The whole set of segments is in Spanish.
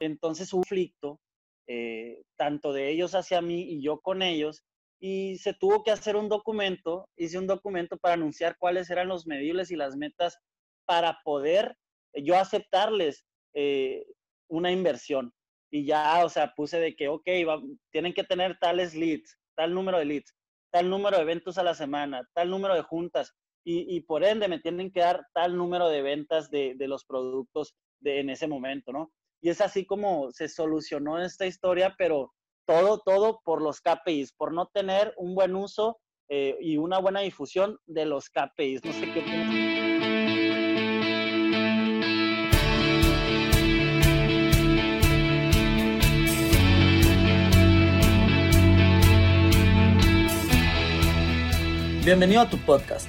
entonces un conflicto, eh, tanto de ellos hacia mí y yo con ellos, y se tuvo que hacer un documento, hice un documento para anunciar cuáles eran los medibles y las metas para poder yo aceptarles eh, una inversión. Y ya, o sea, puse de que, ok, tienen que tener tales leads, tal número de leads, tal número de eventos a la semana, tal número de juntas, y, por ende me tienen que dar tal número de ventas de, los productos en ese momento, ¿no? Y es así como se solucionó esta historia, pero todo, todo por los KPIs, por no tener un buen uso eh, y una buena difusión de los KPIs. No sé qué Bienvenido a tu podcast,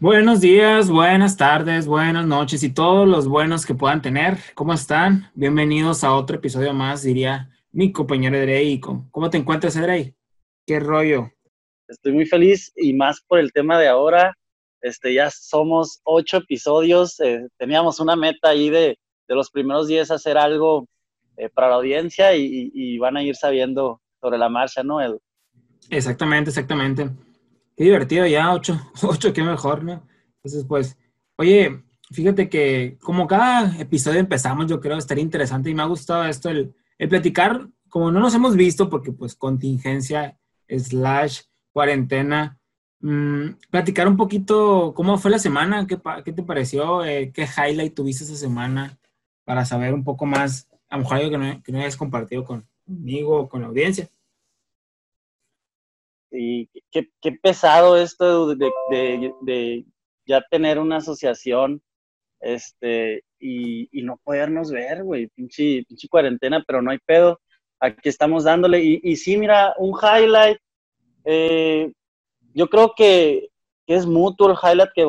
Buenos días, buenas tardes, buenas noches y todos los buenos que puedan tener. ¿Cómo están? Bienvenidos a otro episodio más, diría mi compañero Edrey. ¿Cómo te encuentras, Edrey? ¿Qué rollo? Estoy muy feliz y más por el tema de ahora. Este, ya somos ocho episodios. Eh, teníamos una meta ahí de, de, los primeros días hacer algo eh, para la audiencia y, y, van a ir sabiendo sobre la marcha, ¿no, Edu? Exactamente, exactamente. Qué divertido ya, ocho, ocho, qué mejor, ¿no? Entonces, pues, oye, fíjate que como cada episodio empezamos, yo creo estar interesante y me ha gustado esto, el, platicar, como no nos hemos visto, porque pues contingencia, slash, cuarentena, mmm, platicar un poquito cómo fue la semana, qué, qué te pareció, eh, qué highlight tuviste esa semana, para saber un poco más, a lo mejor algo que no, que no hayas compartido conmigo o con la audiencia. Y qué, qué pesado esto de, de, ya tener una asociación este, y, y no podernos ver, güey, pinche, pinche, cuarentena, pero no hay pedo. Aquí estamos dándole. Y, y sí, mira, un highlight. Eh, yo creo que, que, es mutuo el highlight que,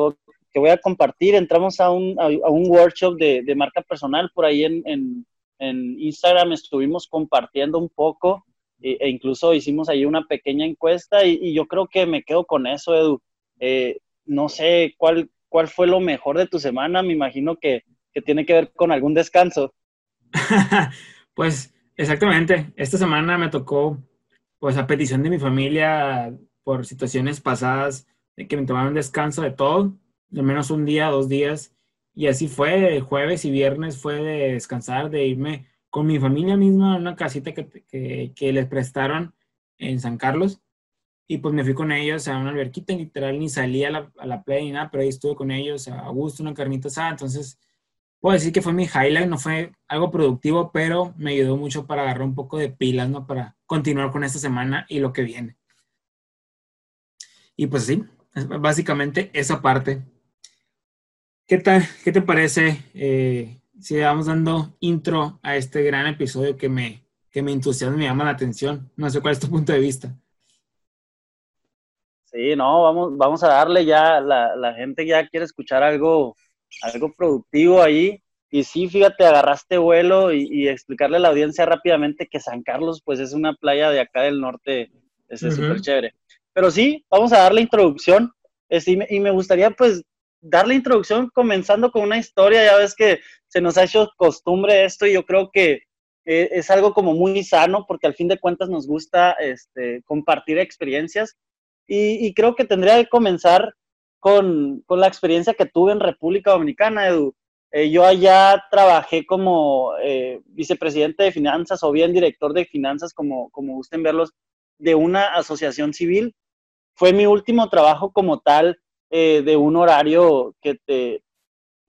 que voy a compartir. Entramos a un, a un workshop de, de, marca personal por ahí en, en, en Instagram. Estuvimos compartiendo un poco e incluso hicimos ahí una pequeña encuesta y, yo creo que me quedo con eso, Edu. Eh, no sé cuál, cuál fue lo mejor de tu semana, me imagino que, que tiene que ver con algún descanso. pues exactamente, esta semana me tocó, pues a petición de mi familia, por situaciones pasadas, de que me tomaron descanso de todo, de menos un día, dos días, y así fue, jueves y viernes fue de descansar, de irme con mi familia misma en una casita que, que, les prestaron en San Carlos. Y pues me fui con ellos a una alberquita, literal, ni salí a la, a la playa ni nada, pero ahí estuve con ellos a gusto, una carnita asada. Entonces, puedo decir que fue mi highlight, no fue algo productivo, pero me ayudó mucho para agarrar un poco de pilas, ¿no? Para continuar con esta semana y lo que viene. Y pues sí, básicamente esa parte. ¿Qué tal? ¿Qué te parece? Eh, si vamos dando intro a este gran episodio que me, que me entusiasma y me llama la atención. No sé cuál es tu punto de vista. Sí, no, vamos, vamos a darle ya, la, la gente ya quiere escuchar algo, algo productivo ahí. Y sí, fíjate, agarraste vuelo y, y, explicarle a la audiencia rápidamente que San Carlos, pues es una playa de acá del norte, es súper uh -huh. chévere. Pero sí, vamos a darle introducción. Es, y, me, y, me, gustaría, pues, darle introducción comenzando con una historia. Ya ves que se nos ha hecho costumbre esto y yo creo que eh, es algo como muy sano porque al fin de cuentas nos gusta este, compartir experiencias y, y, creo que tendría que comenzar con, con, la experiencia que tuve en República Dominicana, Edu. Eh, yo allá trabajé como eh, vicepresidente de finanzas o bien director de finanzas, como, como gusten verlos, de una asociación civil. Fue mi último trabajo como tal eh, de un horario que te,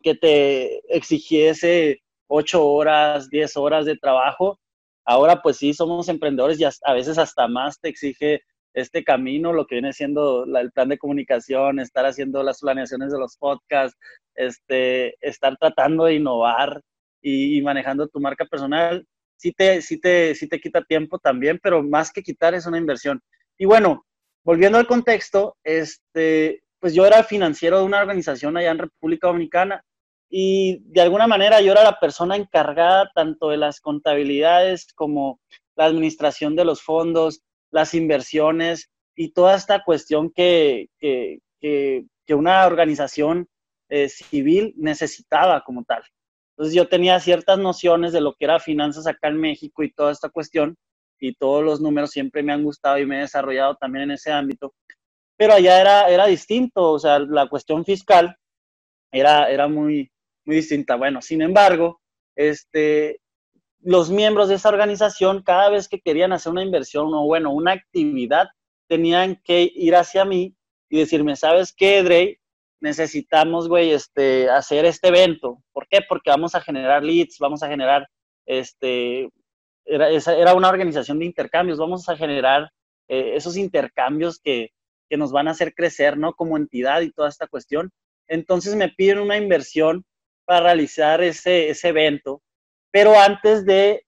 que te exigiese ocho horas, diez horas de trabajo. Ahora pues sí, somos emprendedores y a veces hasta más te exige este camino, lo que viene siendo el plan de comunicación, estar haciendo las planeaciones de los podcasts, este, estar tratando de innovar y, manejando tu marca personal, sí te, sí, te, sí te quita tiempo también, pero más que quitar es una inversión. Y bueno, volviendo al contexto, este, pues yo era financiero de una organización allá en República Dominicana y de alguna manera yo era la persona encargada tanto de las contabilidades como la administración de los fondos, las inversiones y toda esta cuestión que, que, una organización eh, civil necesitaba como tal. Entonces yo tenía ciertas nociones de lo que era finanzas acá en México y toda esta cuestión y todos los números siempre me han gustado y me he desarrollado también en ese ámbito. Pero allá era, era distinto, o sea, la cuestión fiscal era, era muy, muy distinta. Bueno, sin embargo, este, los miembros de esa organización, cada vez que querían hacer una inversión o, bueno, una actividad, tenían que ir hacia mí y decirme, ¿sabes qué, Dre? Necesitamos, güey, este, hacer este evento. ¿Por qué? Porque vamos a generar leads, vamos a generar, este, era, era una organización de intercambios, vamos a generar eh, esos intercambios que, que nos van a hacer crecer, ¿no? Como entidad y toda esta cuestión. Entonces me piden una inversión para realizar ese, ese evento, pero antes de,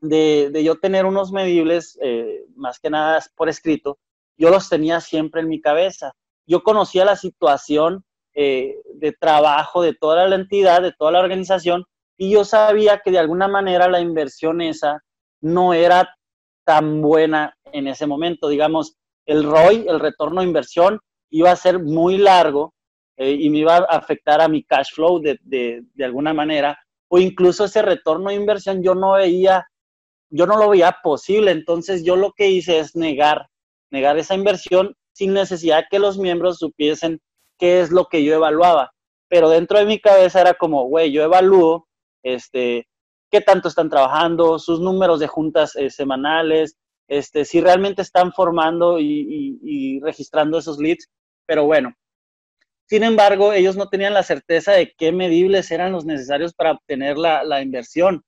de, de yo tener unos medibles, eh, más que nada por escrito, yo los tenía siempre en mi cabeza. Yo conocía la situación eh, de trabajo de toda la entidad, de toda la organización, y yo sabía que de alguna manera la inversión esa no era tan buena en ese momento. Digamos, el ROI, el retorno de inversión, iba a ser muy largo eh, y me iba a afectar a mi cash flow de, de, alguna manera, o incluso ese retorno de inversión yo no veía, yo no lo veía posible, entonces yo lo que hice es negar, negar esa inversión sin necesidad que los miembros supiesen qué es lo que yo evaluaba, pero dentro de mi cabeza era como, güey, yo evalúo, este, qué tanto están trabajando, sus números de juntas eh, semanales, este, si realmente están formando y, y registrando esos leads, pero bueno, sin embargo, ellos no tenían la certeza de qué medibles eran los necesarios para obtener la, inversión.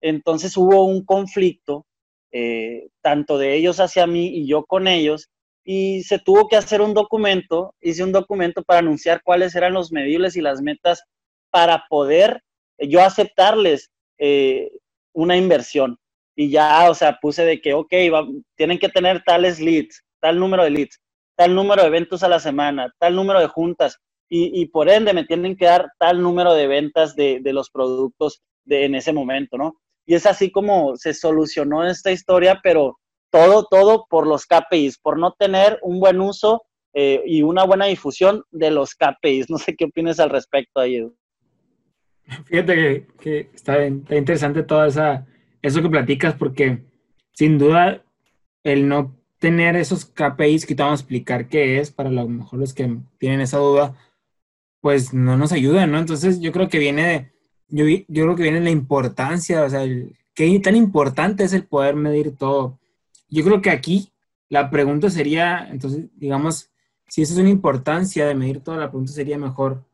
Entonces hubo un conflicto, eh, tanto de ellos hacia mí y yo con ellos, y se tuvo que hacer un documento, hice un documento para anunciar cuáles eran los medibles y las metas para poder yo aceptarles eh, una inversión. Y ya, o sea, puse de que, ok, tienen que tener tales leads, tal número de leads tal número de eventos a la semana, tal número de juntas, y, por ende me tienen que dar tal número de ventas de, los productos de, en ese momento, ¿no? Y es así como se solucionó esta historia, pero todo, todo por los KPIs, por no tener un buen uso eh, y una buena difusión de los KPIs. No sé qué opinas al respecto ahí. Fíjate que, está, interesante todo esa, eso que platicas, porque sin duda el no tener esos KPIs que te vamos a explicar qué es, para lo mejor los que tienen esa duda, pues no nos ayudan, ¿no? Entonces yo creo que viene, yo, yo creo que viene la importancia, o sea, qué tan importante es el poder medir todo. Yo creo que aquí la pregunta sería, entonces, digamos, si eso es una importancia de medir todo, la pregunta sería mejor,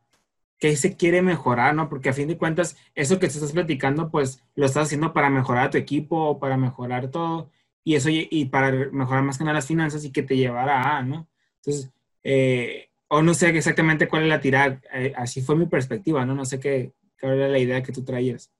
¿qué se quiere mejorar, no? Porque a fin de cuentas, eso que te estás platicando, pues lo estás haciendo para mejorar a tu equipo para mejorar todo y eso y para mejorar más que nada las finanzas y que te llevara a, ¿no? Entonces, eh, o no sé exactamente cuál es la tirada, eh, así fue mi perspectiva, ¿no? No sé qué, qué era la idea que tú traías.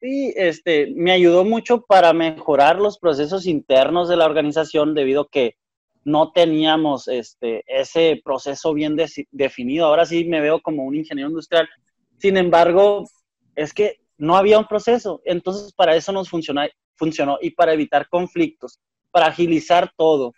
Sí, este, me ayudó mucho para mejorar los procesos internos de la organización debido a que no teníamos este, ese proceso bien definido. Ahora sí me veo como un ingeniero industrial. Sin embargo, es que no había un proceso. Entonces, para eso nos funciona, funcionó y para evitar conflictos, para agilizar todo.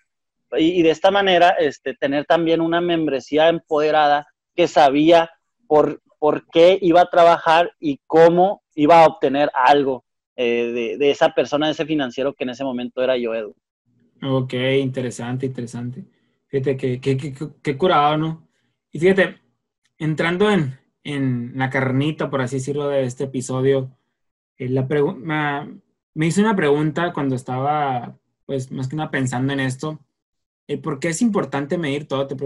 Y, de esta manera, este, tener también una membresía empoderada que sabía por, por qué iba a trabajar y cómo iba a obtener algo eh, de, esa persona, de ese financiero que en ese momento era yo, Edu. Ok, interesante, interesante. Fíjate que, que, curado, ¿no? Y fíjate, entrando en, en, la carnita, por así decirlo, de este episodio, eh, la pregunta me hice una pregunta cuando estaba, pues, más que nada pensando en esto. Eh, ¿Por qué es importante medir todo? Te,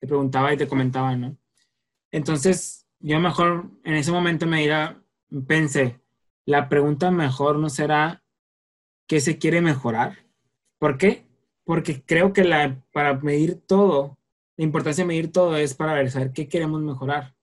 preguntaba y te comentaba, ¿no? Entonces, yo mejor en ese momento me dirá, pensé, la pregunta mejor no será qué se quiere mejorar ¿Por qué? Porque creo que la, para medir todo, la importancia de medir todo es para saber qué queremos mejorar.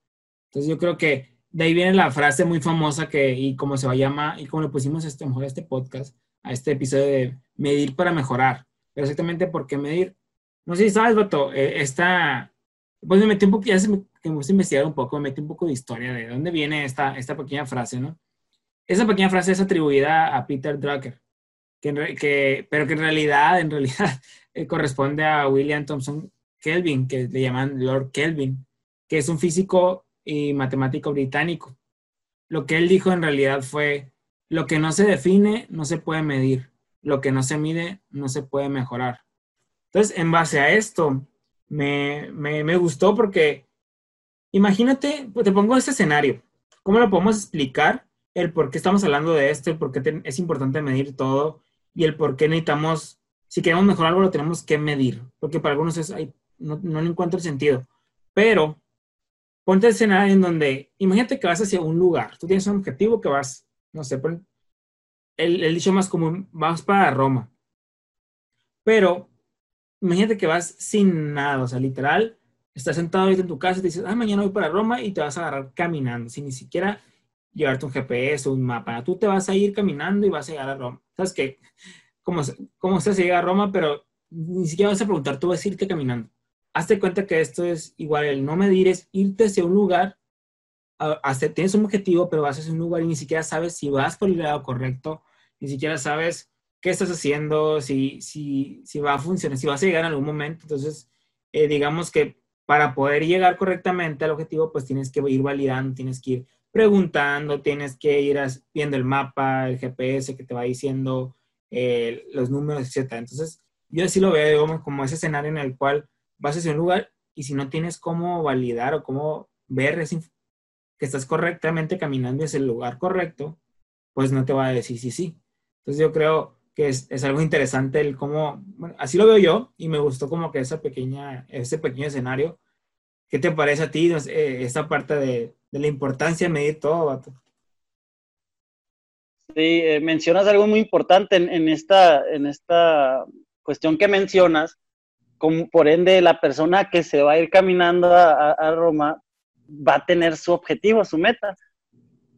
Entonces yo creo que de ahí viene la frase muy famosa que, y como se va a llamar, y como le pusimos este, mejor a este podcast, a este episodio de medir para mejorar. Pero exactamente por qué medir. No sé si sabes, Bato, eh, esta, pues me metí un poco, ya se que me gusta investigar un poco, me metí un poco de historia de dónde viene esta, esta pequeña frase, ¿no? Esa pequeña frase es atribuida a Peter Drucker, que, que pero que en realidad, en realidad, eh, corresponde a William Thompson Kelvin, que le llaman Lord Kelvin, que es un físico y matemático británico. Lo que él dijo en realidad fue, lo que no se define no se puede medir, lo que no se mide no se puede mejorar. Entonces, en base a esto, me, me, gustó porque, imagínate, pues, te pongo este escenario, ¿cómo lo podemos explicar? El por qué estamos hablando de esto, el por qué es importante medir todo y el por qué necesitamos, si queremos mejorar algo, lo tenemos que medir, porque para algunos es, no, no le encuentro el sentido. Pero ponte el escenario en donde, imagínate que vas hacia un lugar, tú tienes un objetivo que vas, no sé, el, el dicho más común, vas para Roma. Pero imagínate que vas sin nada, o sea, literal, estás sentado ahorita en tu casa y te dices, ah, mañana voy para Roma y te vas a agarrar caminando, sin ni siquiera llevarte un GPS un mapa. Tú te vas a ir caminando y vas a llegar a Roma. ¿Sabes qué? Como, como se llega a Roma, pero ni siquiera vas a preguntar, tú vas a irte caminando hazte cuenta que esto es igual, el no medir es irte hacia un lugar, hasta tienes un objetivo, pero vas hacia un lugar y ni siquiera sabes si vas por el lado correcto, ni siquiera sabes qué estás haciendo, si, si, si va a funcionar, si vas a llegar en algún momento. Entonces, eh, digamos que para poder llegar correctamente al objetivo, pues tienes que ir validando, tienes que ir preguntando, tienes que ir viendo el mapa, el GPS que te va diciendo eh, los números, etc. Entonces, yo así lo veo como ese escenario en el cual vas hacia un lugar y si no tienes cómo validar o cómo ver que estás correctamente caminando hacia el lugar correcto, pues no te va a decir sí, sí. Entonces yo creo que es, es algo interesante el cómo, bueno, así lo veo yo y me gustó como que esa pequeña, ese pequeño escenario. ¿Qué te parece a ti esta parte de, de, la importancia de medir todo, Vato? Sí, eh, mencionas algo muy importante en, en, esta, en esta cuestión que mencionas, como por ende la persona que se va a ir caminando a, Roma va a tener su objetivo, su meta.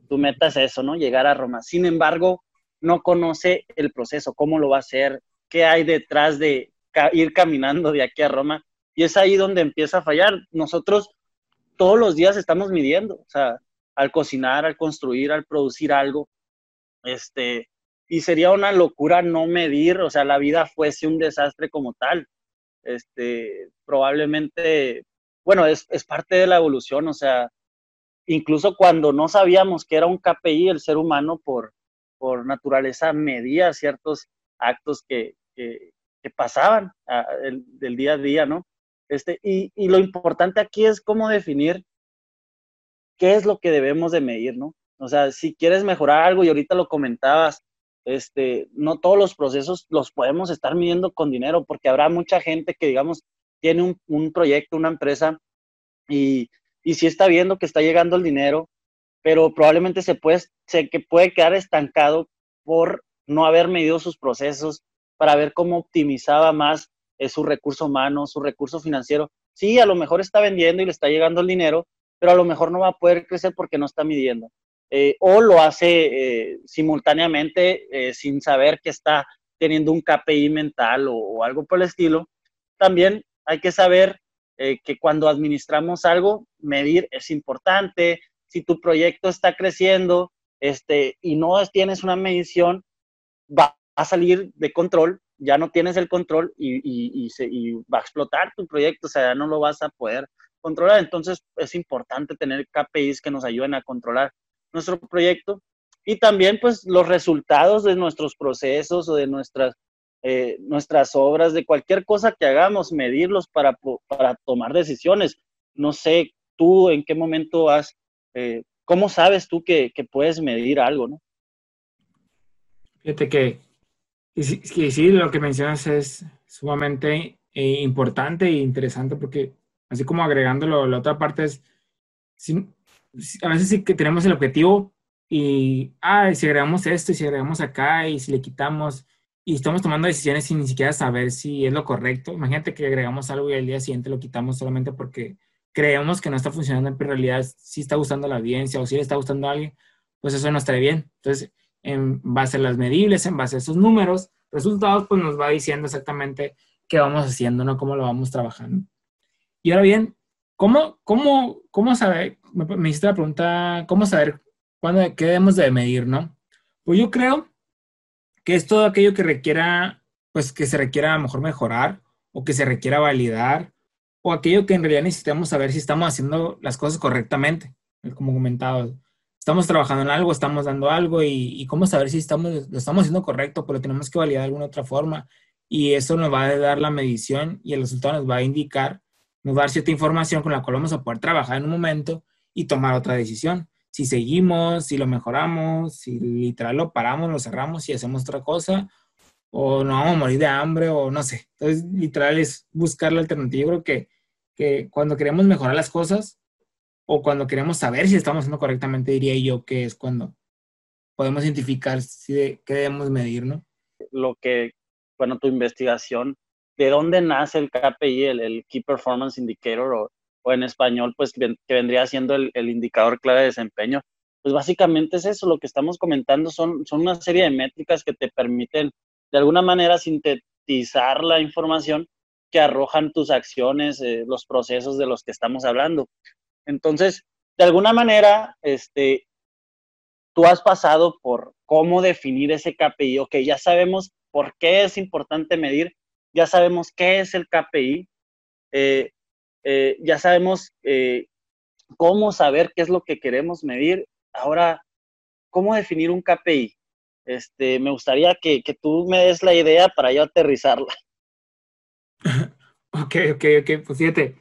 Su meta es eso, ¿no? Llegar a Roma. Sin embargo, no conoce el proceso, cómo lo va a hacer, qué hay detrás de ir caminando de aquí a Roma. Y es ahí donde empieza a fallar. Nosotros todos los días estamos midiendo, o sea, al cocinar, al construir, al producir algo. Este, y sería una locura no medir, o sea, la vida fuese un desastre como tal este, probablemente, bueno, es, es parte de la evolución, o sea, incluso cuando no sabíamos que era un KPI, el ser humano por, por naturaleza medía ciertos actos que, que, pasaban del día a día, ¿no? Este, y, y, lo importante aquí es cómo definir qué es lo que debemos de medir, ¿no? O sea, si quieres mejorar algo, y ahorita lo comentabas, este, no todos los procesos los podemos estar midiendo con dinero, porque habrá mucha gente que, digamos, tiene un, proyecto, una empresa, y, y sí está viendo que está llegando el dinero, pero probablemente se puede, se, que puede quedar estancado por no haber medido sus procesos, para ver cómo optimizaba más eh, su recurso humano, su recurso financiero. Sí, a lo mejor está vendiendo y le está llegando el dinero, pero a lo mejor no va a poder crecer porque no está midiendo. Eh, o lo hace eh, simultáneamente eh, sin saber que está teniendo un KPI mental o, algo por el estilo. También hay que saber que cuando administramos algo, medir es importante. Si tu proyecto está creciendo este, y no tienes una medición, va a salir de control, ya no tienes el control y, y, y va a explotar tu proyecto, o sea, ya no lo vas a poder controlar. Entonces es importante tener KPIs que nos ayuden a controlar nuestro proyecto y también pues los resultados de nuestros procesos o de nuestras, eh, obras, de cualquier cosa que hagamos, medirlos para, para tomar decisiones. No sé, tú en qué momento has, eh, ¿cómo sabes tú que, que, puedes medir algo, no? Fíjate que, que, sí, lo que mencionas es sumamente eh, importante e interesante porque así como agregándolo, la otra parte es, a veces sí que tenemos el objetivo y, ah, si agregamos esto y si agregamos acá y si le quitamos y estamos tomando decisiones sin ni siquiera saber si es lo correcto. Imagínate que agregamos algo y al día siguiente lo quitamos solamente porque creemos que no está funcionando, pero en realidad sí está gustando a la audiencia o sí le está gustando a alguien, pues eso no estaría bien. Entonces, en base a las medibles, en base a esos números, resultados, pues nos va diciendo exactamente qué vamos haciendo, ¿no? Cómo lo vamos trabajando. Y ahora bien, ¿cómo, cómo, cómo saber? Me, hiciste la pregunta, ¿cómo saber cuándo, qué debemos de medir, no? Pues yo creo que es todo aquello que requiera, pues que se requiera a lo mejor mejorar o que se requiera validar o aquello que en realidad necesitamos saber si estamos haciendo las cosas correctamente, como comentaba. Estamos trabajando en algo, estamos dando algo y, cómo saber si estamos, lo estamos haciendo correcto, pero tenemos que validar de alguna otra forma y eso nos va a dar la medición y el resultado nos va a indicar, nos va a dar cierta información con la cual vamos a poder trabajar en un momento y tomar otra decisión si seguimos, si lo mejoramos, si literal lo paramos, lo cerramos y hacemos otra cosa, o no vamos a morir de hambre, o no sé. Entonces, literal es buscar la alternativa. Yo creo que, que cuando queremos mejorar las cosas, o cuando queremos saber si estamos haciendo correctamente, diría yo que es cuando podemos identificar si qué debemos medir, ¿no? Lo que, bueno, tu investigación, ¿de dónde nace el KPI, el, el Key Performance Indicator, o o en español, pues que vendría siendo el, indicador clave de desempeño. Pues básicamente es eso, lo que estamos comentando son, son una serie de métricas que te permiten de alguna manera sintetizar la información que arrojan tus acciones, eh, los procesos de los que estamos hablando. Entonces, de alguna manera, este, tú has pasado por cómo definir ese KPI, ok, ya sabemos por qué es importante medir, ya sabemos qué es el KPI, eh, eh, ya sabemos eh, cómo saber qué es lo que queremos medir. Ahora, ¿cómo definir un KPI? Este, me gustaría que, tú me des la idea para yo aterrizarla. Ok, ok, ok, pues fíjate.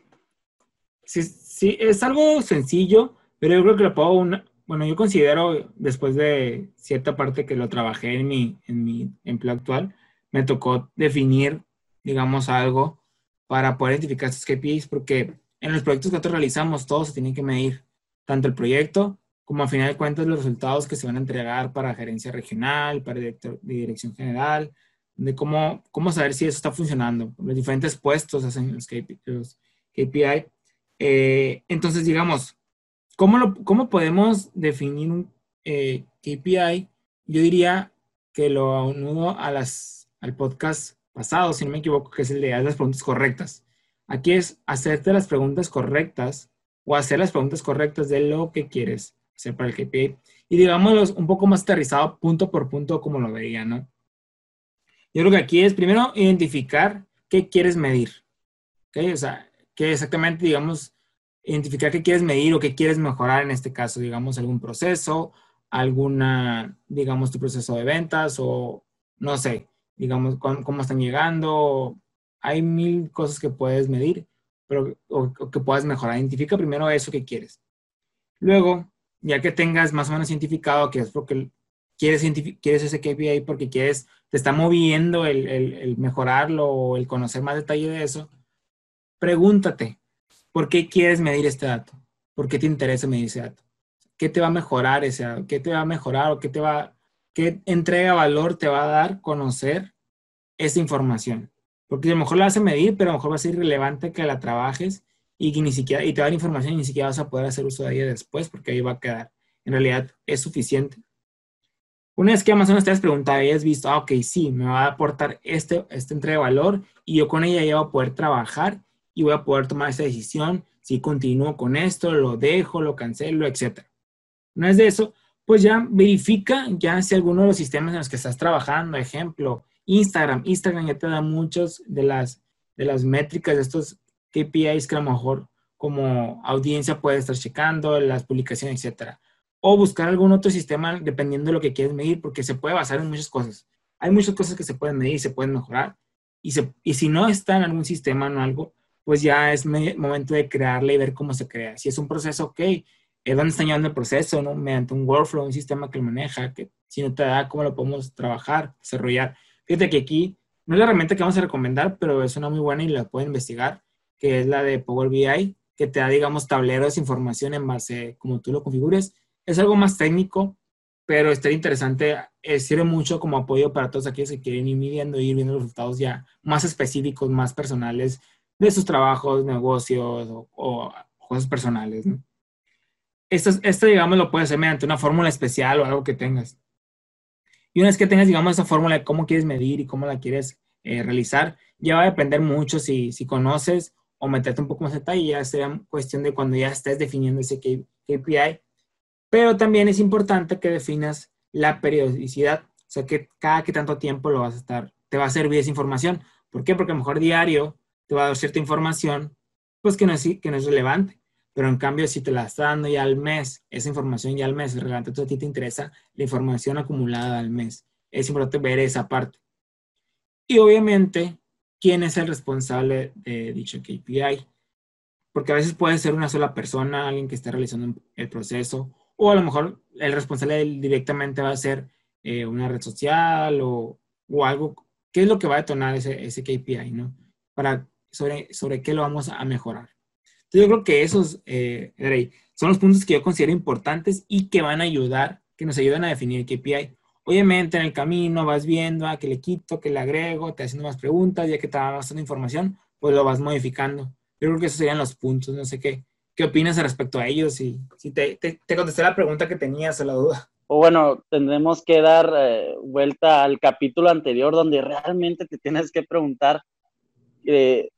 Sí, sí, es algo sencillo, pero yo creo que lo puedo, una, bueno, yo considero después de cierta parte que lo trabajé en mi, en mi empleo actual, me tocó definir, digamos, algo para poder identificar estos KPIs, porque en los proyectos que nosotros realizamos, todos se tienen que medir, tanto el proyecto como a final de cuentas los resultados que se van a entregar para gerencia regional, para director, de dirección general, de cómo, cómo saber si eso está funcionando. Los diferentes puestos hacen los KPI. Eh, entonces, digamos, ¿cómo, ¿cómo podemos definir un eh, KPI? Yo diría que lo uno a las, al podcast pasado, si no me equivoco, que es el de hacer las preguntas correctas. Aquí es hacerte las preguntas correctas o hacer las preguntas correctas de lo que quieres hacer para el KPI. Y digámoslo un poco más aterrizado, punto por punto, como lo veía, ¿no? Yo creo que aquí es primero identificar qué quieres medir. ¿Ok? O sea, que exactamente, digamos, identificar qué quieres medir o qué quieres mejorar en este caso, digamos, algún proceso, alguna, digamos, tu proceso de ventas o no sé, digamos, cómo, están llegando. Hay mil cosas que puedes medir, pero o, que puedas mejorar. Identifica primero eso que quieres. Luego, ya que tengas más o menos identificado que es porque quieres, quieres ese KPI porque quieres, te está moviendo el, el, el mejorarlo o el conocer más detalle de eso, pregúntate, ¿por qué quieres medir este dato? ¿Por qué te interesa medir ese dato? ¿Qué te va a mejorar ese dato? ¿Qué te va a mejorar o qué te va, ¿Qué entrega valor te va a dar conocer esa información? Porque a lo mejor la vas a medir, pero a lo mejor va a ser irrelevante que la trabajes y ni siquiera, y te va a dar información y ni siquiera vas a poder hacer uso de ella después porque ahí va a quedar. En realidad es suficiente. Una vez que menos te has preguntado y has visto, ah, ok, sí, me va a aportar este, este entrega de valor y yo con ella ya voy a poder trabajar y voy a poder tomar esa decisión si continúo con esto, lo dejo, lo cancelo, etc. No es de eso, pues ya verifica ya si alguno de los sistemas en los que estás trabajando, ejemplo, Instagram, Instagram ya te da muchos de las, de las métricas de estos KPIs que a lo mejor como audiencia puedes estar checando, las publicaciones, etcétera. O buscar algún otro sistema dependiendo de lo que quieres medir, porque se puede basar en muchas cosas. Hay muchas cosas que se pueden medir se pueden mejorar. Y, se, y si no está en algún sistema o algo, pues ya es momento de crearle y ver cómo se crea. Si es un proceso, ok, es donde está llevando el proceso, ¿no? Mediante un workflow, un sistema que lo maneja, que si no te da, cómo lo podemos trabajar, desarrollar. Fíjate que aquí no es la herramienta que vamos a recomendar, pero es una muy buena y la pueden investigar, que es la de Power BI, que te da, digamos, tableros información en base como tú lo configures. Es algo más técnico, pero estaría interesante, eh, sirve mucho como apoyo para todos aquellos que quieren ir midiendo, ir viendo los resultados ya más específicos, más personales de sus trabajos, negocios o, cosas personales. Esto, esto, digamos, lo puedes hacer mediante una fórmula especial o algo que tengas. Y una vez que tengas, digamos, esa fórmula de cómo quieres medir y cómo la quieres eh, realizar, ya va a depender mucho si, si conoces o meterte un poco más detalle, ya será cuestión de cuando ya estés definiendo ese KPI. Pero también es importante que definas la periodicidad, o sea, que cada que tanto tiempo lo vas a estar, te va a servir esa información. ¿Por qué? Porque a lo mejor diario te va a dar cierta información, pues que no es, que no es relevante. Pero en cambio, si te la está dando ya al mes, esa información ya al mes es relevante, entonces a ti te interesa la información acumulada al mes. Es importante ver esa parte. Y obviamente, ¿quién es el responsable de dicho KPI? Porque a veces puede ser una sola persona, alguien que esté realizando el proceso, o a lo mejor el responsable directamente va a ser eh, una red social o, o, algo. ¿Qué es lo que va a detonar ese, ese KPI, no? Para, sobre, sobre qué lo vamos a mejorar. Entonces yo creo que esos, eh, son los puntos que yo considero importantes y que van a ayudar, que nos ayudan a definir el KPI. Obviamente en el camino vas viendo a ah, que le quito, que le agrego, te haciendo más preguntas, ya que te va dando información, pues lo vas modificando. Yo creo que esos serían los puntos, no sé qué. ¿Qué opinas respecto a ellos? Si, si te, te, contesté la pregunta que tenías o la duda. O bueno, tendremos que dar eh, vuelta al capítulo anterior donde realmente te tienes que preguntar eh,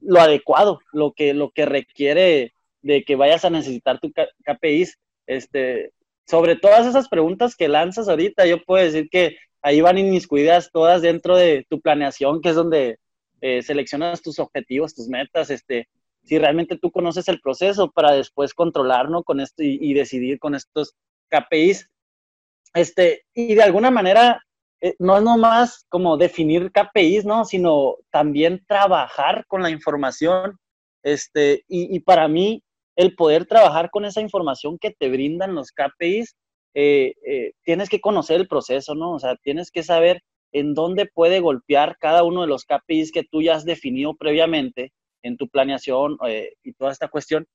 lo adecuado, lo que, lo que requiere de que vayas a necesitar tu KPIs. Este, sobre todas esas preguntas que lanzas ahorita, yo puedo decir que ahí van inmiscuidas todas dentro de tu planeación, que es donde eh, seleccionas tus objetivos, tus metas, este, si realmente tú conoces el proceso para después controlarlo con esto y, decidir con estos KPIs. Este, y de alguna manera, no es nomás como definir KPIs, ¿no? Sino también trabajar con la información. Este, y, para mí, el poder trabajar con esa información que te brindan los KPIs, eh, eh, tienes que conocer el proceso, ¿no? O sea, tienes que saber en dónde puede golpear cada uno de los KPIs que tú ya has definido previamente en tu planeación eh, y toda esta cuestión,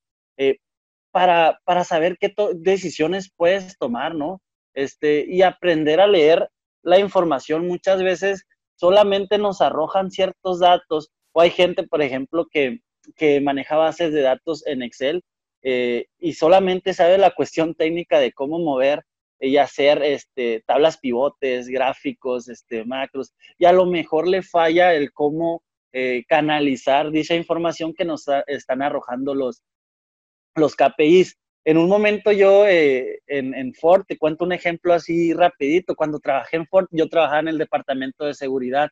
para, para, saber qué decisiones puedes tomar, ¿no? Este, y aprender a leer la información muchas veces solamente nos arrojan ciertos datos, o hay gente, por ejemplo, que, que maneja bases de datos en Excel eh, y solamente sabe la cuestión técnica de cómo mover y hacer este, tablas pivotes, gráficos, este, macros, y a lo mejor le falla el cómo eh, canalizar dicha información que nos están arrojando los, los KPIs. En un momento yo eh, en, en, Ford, te cuento un ejemplo así rapidito, cuando trabajé en Ford, yo trabajaba en el departamento de seguridad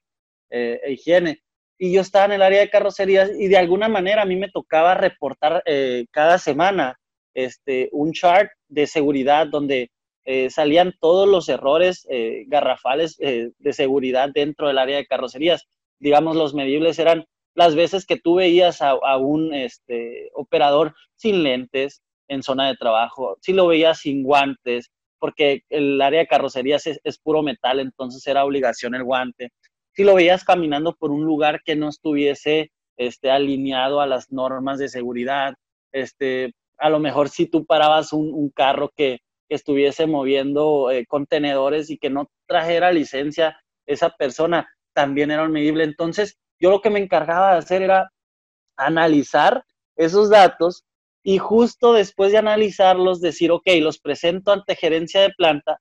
e higiene, y yo estaba en el área de carrocerías y de alguna manera a mí me tocaba reportar eh, cada semana este, un chart de seguridad donde eh, salían todos los errores eh, garrafales de seguridad dentro del área de carrocerías. Digamos, los medibles eran las veces que tú veías a, un este, operador sin lentes en zona de trabajo, si lo veías sin guantes, porque el área de carrocerías es, puro metal, entonces era obligación el guante si lo veías caminando por un lugar que no estuviese este, alineado a las normas de seguridad, este, a lo mejor si tú parabas un, carro que, estuviese moviendo eh, contenedores y que no trajera licencia, esa persona también era un medible. Entonces, yo lo que me encargaba de hacer era analizar esos datos y justo después de analizarlos decir, ok, los presento ante gerencia de planta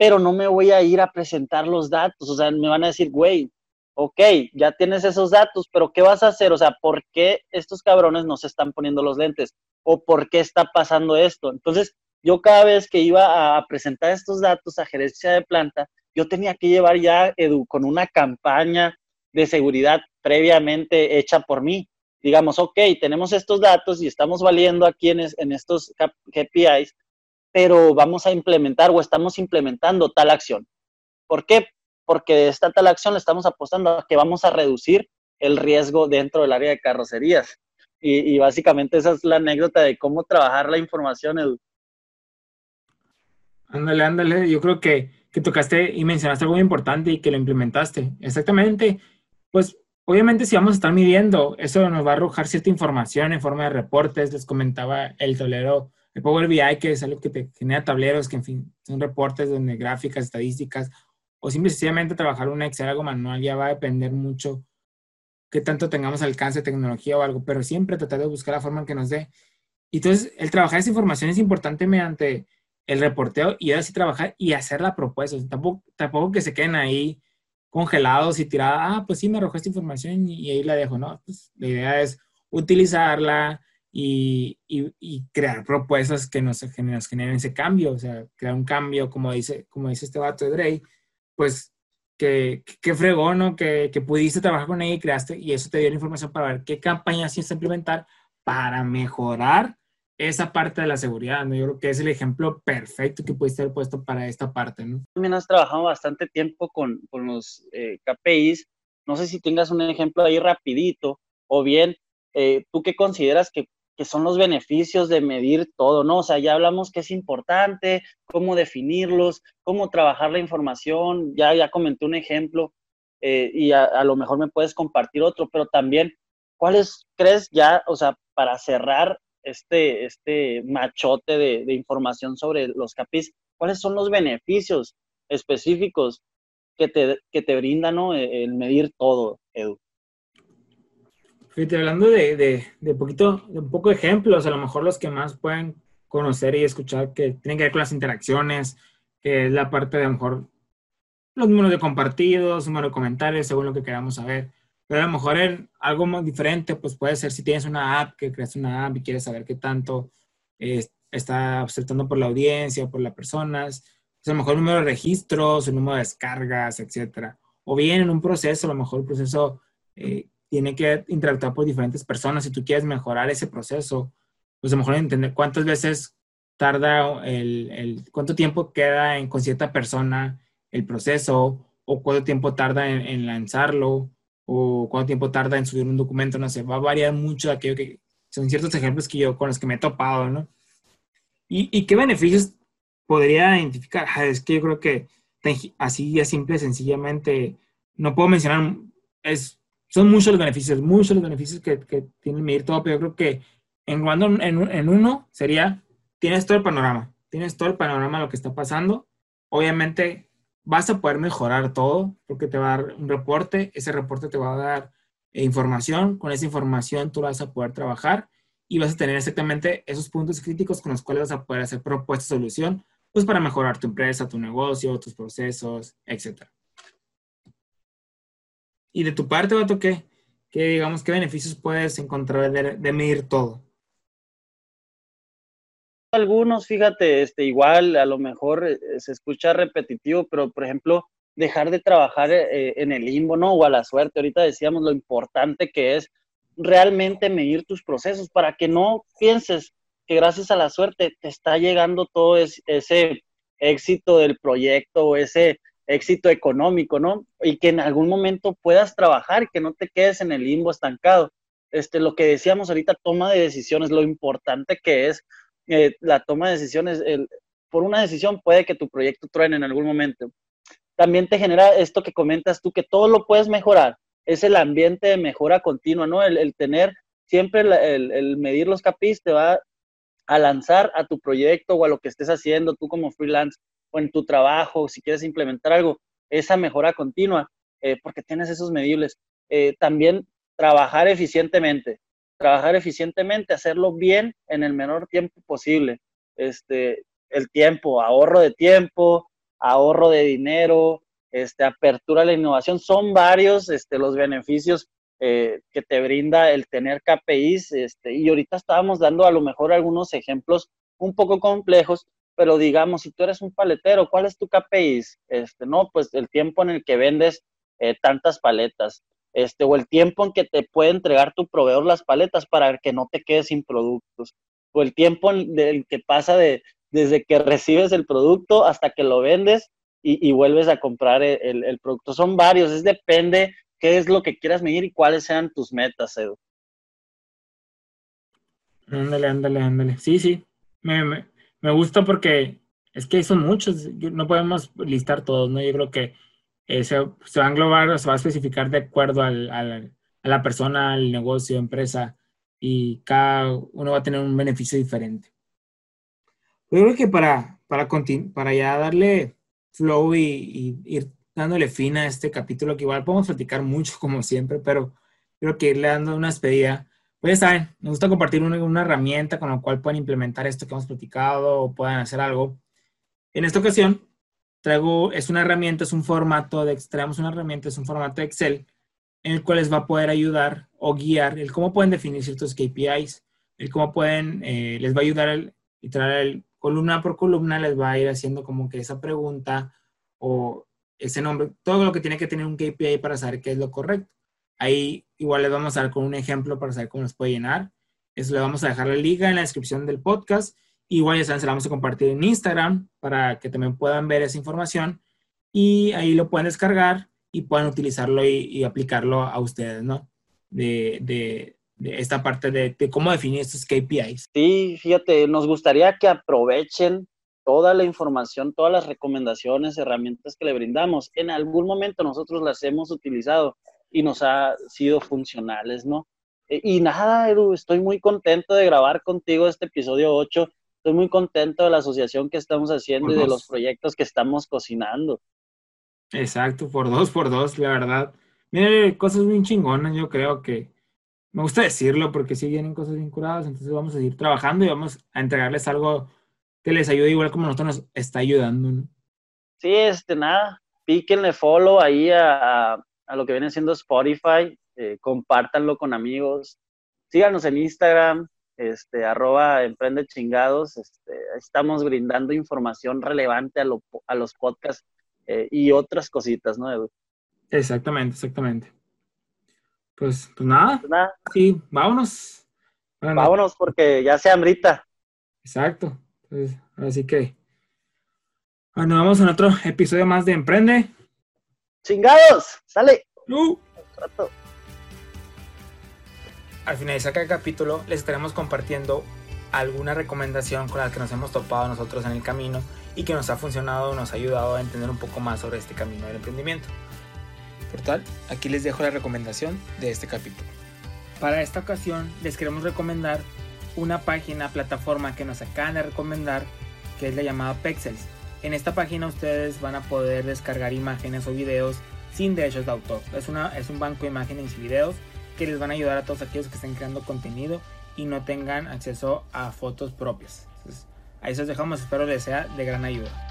pero no me voy a ir a presentar los datos. O sea, me van a decir, güey, ok, ya tienes esos datos, pero ¿qué vas a hacer? O sea, ¿por qué estos cabrones no se están poniendo los lentes? ¿O por qué está pasando esto? Entonces, yo cada vez que iba a presentar estos datos a gerencia de planta, yo tenía que llevar ya Edu, con una campaña de seguridad previamente hecha por mí. Digamos, ok, tenemos estos datos y estamos valiendo aquí en, estos KPIs, pero vamos a implementar o estamos implementando tal acción. ¿Por qué? Porque esta tal acción le estamos apostando a que vamos a reducir el riesgo dentro del área de carrocerías. Y, básicamente esa es la anécdota de cómo trabajar la información, Edu. Ándale, ándale. Yo creo que, que tocaste y mencionaste algo muy importante y que lo implementaste. Exactamente. Pues obviamente si vamos a estar midiendo, eso nos va a arrojar cierta información en forma de reportes. Les comentaba el tolero el Power BI, que es algo que te genera tableros, que en fin, son reportes donde gráficas, estadísticas, o simplemente trabajar un Excel, algo manual, ya va a depender mucho qué tanto tengamos alcance de tecnología o algo, pero siempre tratar de buscar la forma en que nos dé. Entonces, el trabajar esa información es importante mediante el reporteo y ahora sí trabajar y hacer la propuesta. tampoco, tampoco que se queden ahí congelados y tirados, ah, pues sí, me arrojó esta información y, ahí la dejo, ¿no? Pues la idea es utilizarla y, y, crear propuestas que nos, nos, generen ese cambio, o sea, crear un cambio, como dice, como dice este vato de Drake, pues que, que fregó, ¿no? Que, que, pudiste trabajar con ella y creaste, y eso te dio la información para ver qué campañas tienes que implementar para mejorar esa parte de la seguridad, ¿no? Yo creo que es el ejemplo perfecto que pudiste haber puesto para esta parte, ¿no? También has trabajado bastante tiempo con, con los eh, KPIs. No sé si tengas un ejemplo ahí rapidito, o bien, eh, ¿tú qué consideras que, que, son los beneficios de medir todo, no? O sea, ya hablamos que es importante, cómo definirlos, cómo trabajar la información, ya, ya comenté un ejemplo, eh, y a, a lo mejor me puedes compartir otro, pero también, ¿cuáles crees ya, o sea, para cerrar este, este machote de, información sobre los CAPIs, ¿cuáles son los beneficios específicos que te, que te brindan e, el medir todo, Edu? Fíjate, hablando de, de, poquito, de un poco de ejemplos, a lo mejor los que más pueden conocer y escuchar que tienen que ver con las interacciones, que es la parte de a lo mejor los números de compartidos, número de comentarios, según lo que queramos saber. Pero a lo mejor en algo más diferente, pues puede ser si tienes una app, que creas una app y quieres saber qué tanto eh, está aceptando por la audiencia, por las personas, pues a lo mejor el número de registros, el número de descargas, etcétera. O bien en un proceso, a lo mejor el proceso eh, tiene que interactuar por diferentes personas. Si tú quieres mejorar ese proceso, pues a lo mejor entender cuántas veces tarda el, el cuánto tiempo queda en, con cierta persona el proceso o cuánto tiempo tarda en, en lanzarlo o cuánto tiempo tarda en subir un documento, no sé, va a variar mucho de aquello que son ciertos ejemplos que yo con los que me he topado, ¿no? ¿Y, y qué beneficios podría identificar? Ah, es que yo creo que así ya simple, sencillamente, no puedo mencionar, es, son muchos los beneficios, muchos los beneficios que, que tiene medir todo, pero yo creo que en, en, en uno sería, tienes todo el panorama, tienes todo el panorama de lo que está pasando, obviamente vas a poder mejorar todo porque te va a dar un reporte, ese reporte te va a dar eh, información, con esa información tú vas a poder trabajar y vas a tener exactamente esos puntos críticos con los cuales vas a poder hacer propuestas de solución, pues para mejorar tu empresa, tu negocio, tus procesos, etc. Y de tu parte, Vato, ¿qué? ¿Qué, digamos, qué beneficios puedes encontrar de medir todo? Algunos, fíjate, este, igual a lo mejor eh, se escucha repetitivo, pero por ejemplo, dejar de trabajar eh, en el limbo, ¿no? O a la suerte. Ahorita decíamos lo importante que es realmente medir tus procesos para que no pienses que gracias a la suerte te está llegando todo ese éxito del proyecto o ese éxito económico, ¿no? Y que en algún momento puedas trabajar que no te quedes en el limbo estancado. Este, lo que decíamos ahorita, toma de decisiones, lo importante que es eh, la toma de decisiones, por una decisión puede que tu proyecto truene en algún momento. También te genera esto que comentas tú, que todo lo puedes mejorar. Es el ambiente de mejora continua, ¿no? El, tener siempre el, el, medir los capis te va a lanzar a tu proyecto o a lo que estés haciendo tú como freelance o en tu trabajo, si quieres implementar algo, esa mejora continua, eh, porque tienes esos medibles. Eh, también trabajar eficientemente trabajar eficientemente, hacerlo bien en el menor tiempo posible. Este, el tiempo, ahorro de tiempo, ahorro de dinero, este, apertura a la innovación, son varios este, los beneficios eh, que te brinda el tener KPIs. Este, y ahorita estábamos dando a lo mejor algunos ejemplos un poco complejos, pero digamos, si tú eres un paletero, ¿cuál es tu KPIs? Este, no, pues el tiempo en el que vendes eh, tantas paletas este, o el tiempo en que te puede entregar tu proveedor las paletas para que no te quedes sin productos, o el tiempo en el que pasa de, desde que recibes el producto hasta que lo vendes y, vuelves a comprar el, producto. Son varios, es depende qué es lo que quieras medir y cuáles sean tus metas, Edu. Ándale, ándale, ándale. Sí, sí. Me, me, me gusta porque es que son muchos. No podemos listar todos, ¿no? Yo creo que eh, se, va a englobar, se va a especificar de acuerdo al, a la persona, al negocio, empresa, y cada uno va a tener un beneficio diferente. Yo creo que para, para, para ya darle flow y, ir dándole fin a este capítulo, que igual podemos platicar mucho como siempre, pero creo que irle dando una despedida. Pues ya saben, me gusta compartir una, una, herramienta con la cual pueden implementar esto que hemos platicado o puedan hacer algo. En esta ocasión, traigo, es una herramienta, es un formato de, traemos una herramienta, es un formato Excel en el cual les va a poder ayudar o guiar el cómo pueden definir ciertos KPIs, el cómo pueden, eh, les va a ayudar el, el, columna por columna, les va a ir haciendo como que esa pregunta o ese nombre, todo lo que tiene que tener un KPI para saber qué es lo correcto. Ahí igual les vamos a dar con un ejemplo para saber cómo les puede llenar. Eso le vamos a dejar la liga en la descripción del podcast. Igual ya saben, se la vamos a compartir en Instagram para que también puedan ver esa información. Y ahí lo pueden descargar y puedan utilizarlo y, aplicarlo a ustedes, ¿no? De, de, esta parte de, de, cómo definir estos KPIs. Sí, fíjate, nos gustaría que aprovechen toda la información, todas las recomendaciones, herramientas que le brindamos. En algún momento nosotros las hemos utilizado y nos ha sido funcionales, ¿no? E, y nada, Edu, estoy muy contento de grabar contigo este episodio 8. Estoy muy contento de la asociación que estamos haciendo y de los proyectos que estamos cocinando. Exacto, por dos, por dos, la verdad. Mire, cosas bien chingonas, yo creo que me gusta decirlo porque sí vienen cosas bien curadas, entonces vamos a seguir trabajando y vamos a entregarles algo que les ayude igual como nosotros nos está ayudando, ¿no? Sí, este, nada, píquenle follow ahí a, a, lo que viene siendo Spotify, eh, compártanlo con amigos, síganos en Instagram, este, arroba emprende chingados, este, estamos brindando información relevante a, lo, a los podcasts eh, y otras cositas, ¿no, Edu? Exactamente, exactamente. Pues, pues nada. Pues nada. Sí, vámonos. vámonos porque ya se hambrita. Exacto. Pues, así que. Bueno, vamos a otro episodio más de Emprende. ¡Chingados! ¡Sale! Uh. Al finalizar cada capítulo, les estaremos compartiendo alguna recomendación con la que nos hemos topado nosotros en el camino y que nos ha funcionado, nos ha ayudado a entender un poco más sobre este camino del emprendimiento. Por tal, aquí les dejo la recomendación de este capítulo. Para esta ocasión les queremos recomendar una página, plataforma que nos acaban de recomendar, que es la llamada Pexels. En esta página ustedes van a poder descargar imágenes o videos sin derechos de autor. Es, una, es un banco de imágenes y videos que les van a ayudar a todos aquellos que estén creando contenido y no tengan acceso a fotos propias. Ahí se dejamos, espero les sea de gran ayuda.